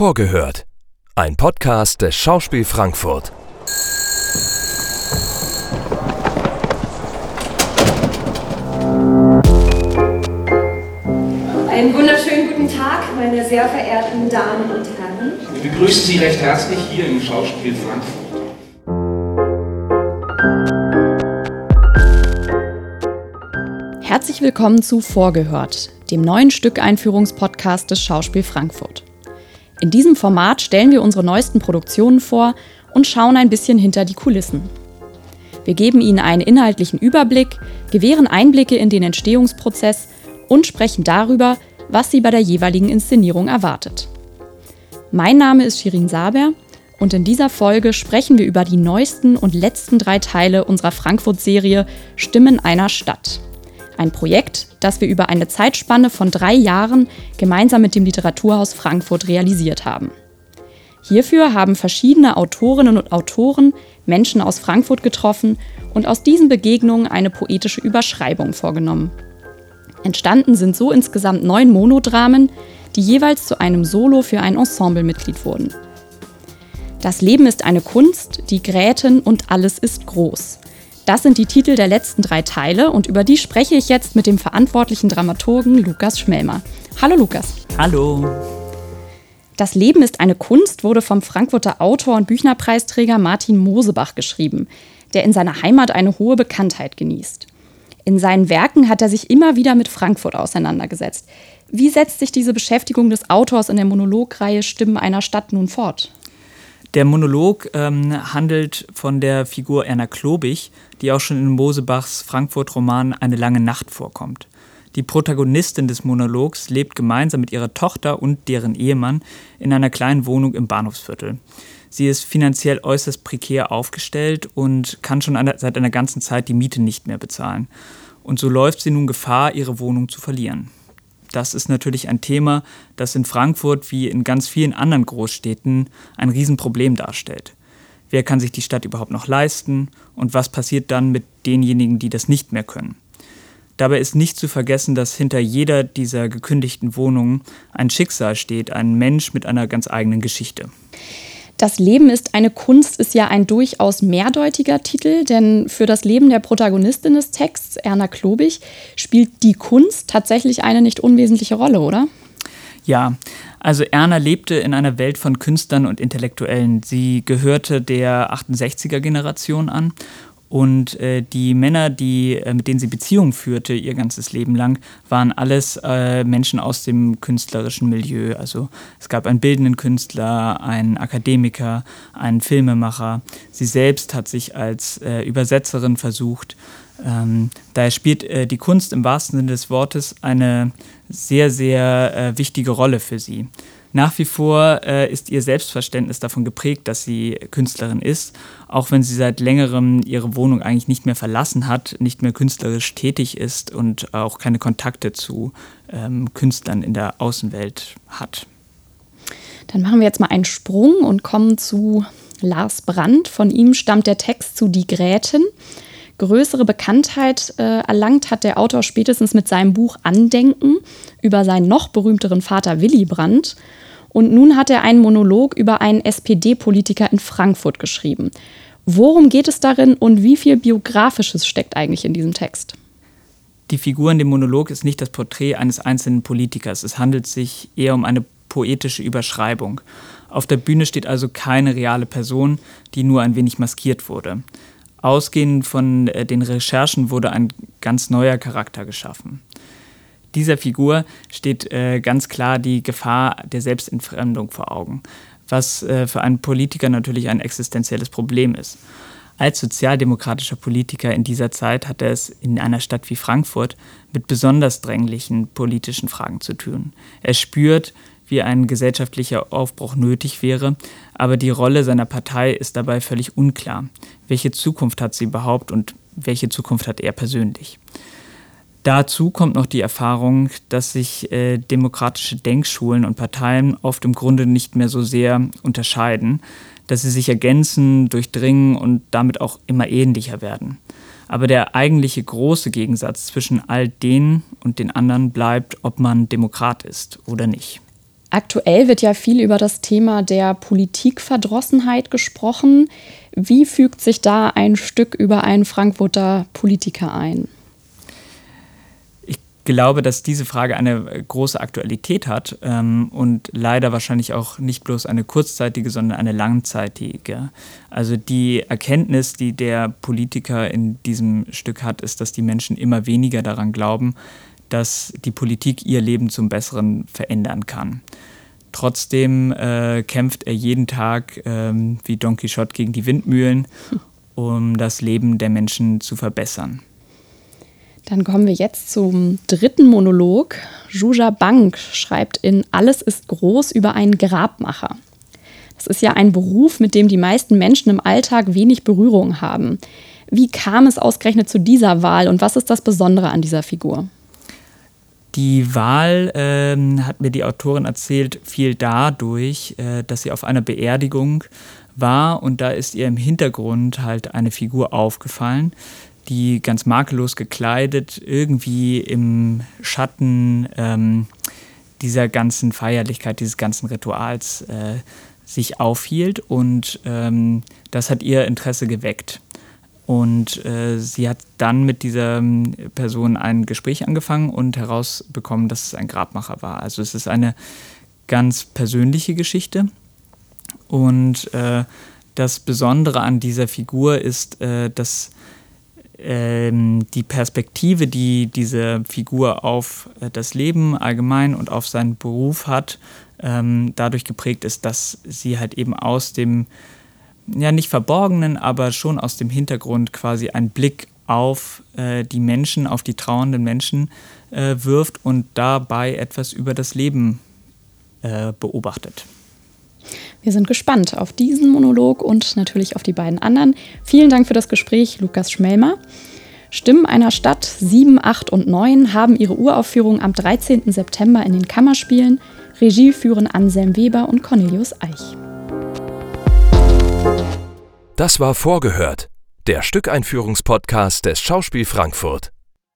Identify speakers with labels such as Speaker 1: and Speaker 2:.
Speaker 1: Vorgehört. Ein Podcast des Schauspiel Frankfurt.
Speaker 2: Einen wunderschönen guten Tag, meine sehr verehrten Damen und Herren.
Speaker 3: Wir begrüßen Sie recht herzlich hier im Schauspiel Frankfurt.
Speaker 4: Herzlich willkommen zu Vorgehört, dem neuen Stück-Einführungspodcast des Schauspiel Frankfurt. In diesem Format stellen wir unsere neuesten Produktionen vor und schauen ein bisschen hinter die Kulissen. Wir geben Ihnen einen inhaltlichen Überblick, gewähren Einblicke in den Entstehungsprozess und sprechen darüber, was Sie bei der jeweiligen Inszenierung erwartet. Mein Name ist Shirin Saber und in dieser Folge sprechen wir über die neuesten und letzten drei Teile unserer Frankfurt-Serie Stimmen einer Stadt. Ein Projekt, das wir über eine Zeitspanne von drei Jahren gemeinsam mit dem Literaturhaus Frankfurt realisiert haben. Hierfür haben verschiedene Autorinnen und Autoren Menschen aus Frankfurt getroffen und aus diesen Begegnungen eine poetische Überschreibung vorgenommen. Entstanden sind so insgesamt neun Monodramen, die jeweils zu einem Solo für ein Ensemblemitglied wurden. Das Leben ist eine Kunst, die Gräten und alles ist groß. Das sind die Titel der letzten drei Teile und über die spreche ich jetzt mit dem verantwortlichen Dramaturgen Lukas Schmelmer. Hallo Lukas.
Speaker 5: Hallo.
Speaker 4: Das Leben ist eine Kunst wurde vom Frankfurter Autor und Büchnerpreisträger Martin Mosebach geschrieben, der in seiner Heimat eine hohe Bekanntheit genießt. In seinen Werken hat er sich immer wieder mit Frankfurt auseinandergesetzt. Wie setzt sich diese Beschäftigung des Autors in der Monologreihe Stimmen einer Stadt nun fort?
Speaker 5: Der Monolog ähm, handelt von der Figur Erna Klobig, die auch schon in Mosebachs Frankfurt-Roman Eine lange Nacht vorkommt. Die Protagonistin des Monologs lebt gemeinsam mit ihrer Tochter und deren Ehemann in einer kleinen Wohnung im Bahnhofsviertel. Sie ist finanziell äußerst prekär aufgestellt und kann schon seit einer ganzen Zeit die Miete nicht mehr bezahlen. Und so läuft sie nun Gefahr, ihre Wohnung zu verlieren das ist natürlich ein Thema, das in Frankfurt wie in ganz vielen anderen Großstädten ein Riesenproblem darstellt. Wer kann sich die Stadt überhaupt noch leisten und was passiert dann mit denjenigen, die das nicht mehr können? Dabei ist nicht zu vergessen, dass hinter jeder dieser gekündigten Wohnungen ein Schicksal steht, ein Mensch mit einer ganz eigenen Geschichte.
Speaker 4: Das Leben ist eine Kunst ist ja ein durchaus mehrdeutiger Titel, denn für das Leben der Protagonistin des Texts, Erna Klobig, spielt die Kunst tatsächlich eine nicht unwesentliche Rolle, oder?
Speaker 5: Ja, also Erna lebte in einer Welt von Künstlern und Intellektuellen. Sie gehörte der 68er Generation an und äh, die Männer, die, äh, mit denen sie Beziehungen führte, ihr ganzes Leben lang, waren alles äh, Menschen aus dem künstlerischen Milieu. Also es gab einen bildenden Künstler, einen Akademiker, einen Filmemacher. Sie selbst hat sich als äh, Übersetzerin versucht. Ähm, daher spielt äh, die Kunst im wahrsten Sinne des Wortes eine sehr, sehr äh, wichtige Rolle für sie. Nach wie vor äh, ist ihr Selbstverständnis davon geprägt, dass sie Künstlerin ist, auch wenn sie seit längerem ihre Wohnung eigentlich nicht mehr verlassen hat, nicht mehr künstlerisch tätig ist und auch keine Kontakte zu ähm, Künstlern in der Außenwelt hat.
Speaker 4: Dann machen wir jetzt mal einen Sprung und kommen zu Lars Brandt. Von ihm stammt der Text zu Die Gräten. Größere Bekanntheit äh, erlangt hat der Autor spätestens mit seinem Buch Andenken über seinen noch berühmteren Vater Willy Brandt. Und nun hat er einen Monolog über einen SPD-Politiker in Frankfurt geschrieben. Worum geht es darin und wie viel Biografisches steckt eigentlich in diesem Text?
Speaker 5: Die Figur in dem Monolog ist nicht das Porträt eines einzelnen Politikers. Es handelt sich eher um eine poetische Überschreibung. Auf der Bühne steht also keine reale Person, die nur ein wenig maskiert wurde. Ausgehend von äh, den Recherchen wurde ein ganz neuer Charakter geschaffen dieser Figur steht äh, ganz klar die Gefahr der Selbstentfremdung vor Augen, was äh, für einen Politiker natürlich ein existenzielles Problem ist. Als sozialdemokratischer Politiker in dieser Zeit hat er es in einer Stadt wie Frankfurt mit besonders dränglichen politischen Fragen zu tun. Er spürt, wie ein gesellschaftlicher Aufbruch nötig wäre, aber die Rolle seiner Partei ist dabei völlig unklar. Welche Zukunft hat sie überhaupt und welche Zukunft hat er persönlich? Dazu kommt noch die Erfahrung, dass sich äh, demokratische Denkschulen und Parteien oft im Grunde nicht mehr so sehr unterscheiden, dass sie sich ergänzen, durchdringen und damit auch immer ähnlicher werden. Aber der eigentliche große Gegensatz zwischen all denen und den anderen bleibt, ob man Demokrat ist oder nicht.
Speaker 4: Aktuell wird ja viel über das Thema der Politikverdrossenheit gesprochen. Wie fügt sich da ein Stück über einen Frankfurter Politiker ein?
Speaker 5: glaube, dass diese Frage eine äh, große Aktualität hat ähm, und leider wahrscheinlich auch nicht bloß eine kurzzeitige, sondern eine langzeitige. Also die Erkenntnis, die der Politiker in diesem Stück hat, ist, dass die Menschen immer weniger daran glauben, dass die Politik ihr Leben zum Besseren verändern kann. Trotzdem äh, kämpft er jeden Tag ähm, wie Don Quixote gegen die Windmühlen, um das Leben der Menschen zu verbessern.
Speaker 4: Dann kommen wir jetzt zum dritten Monolog. Juja Bank schreibt in Alles ist groß über einen Grabmacher. Das ist ja ein Beruf, mit dem die meisten Menschen im Alltag wenig Berührung haben. Wie kam es ausgerechnet zu dieser Wahl und was ist das Besondere an dieser Figur?
Speaker 5: Die Wahl, äh, hat mir die Autorin erzählt, fiel dadurch, äh, dass sie auf einer Beerdigung war und da ist ihr im Hintergrund halt eine Figur aufgefallen, die ganz makellos gekleidet irgendwie im Schatten ähm, dieser ganzen Feierlichkeit, dieses ganzen Rituals äh, sich aufhielt und ähm, das hat ihr Interesse geweckt. Und äh, sie hat dann mit dieser ähm, Person ein Gespräch angefangen und herausbekommen, dass es ein Grabmacher war. Also es ist eine ganz persönliche Geschichte. Und äh, das Besondere an dieser Figur ist, äh, dass ähm, die Perspektive, die diese Figur auf äh, das Leben allgemein und auf seinen Beruf hat, ähm, dadurch geprägt ist, dass sie halt eben aus dem, ja nicht verborgenen, aber schon aus dem Hintergrund quasi einen Blick auf äh, die Menschen, auf die trauernden Menschen äh, wirft und dabei etwas über das Leben äh, beobachtet.
Speaker 4: Wir sind gespannt auf diesen Monolog und natürlich auf die beiden anderen. Vielen Dank für das Gespräch, Lukas Schmelmer. Stimmen einer Stadt 7, 8 und 9 haben ihre Uraufführung am 13. September in den Kammerspielen. Regie führen Anselm Weber und Cornelius Eich.
Speaker 1: Das war Vorgehört, der Stückeinführungspodcast des Schauspiel Frankfurt.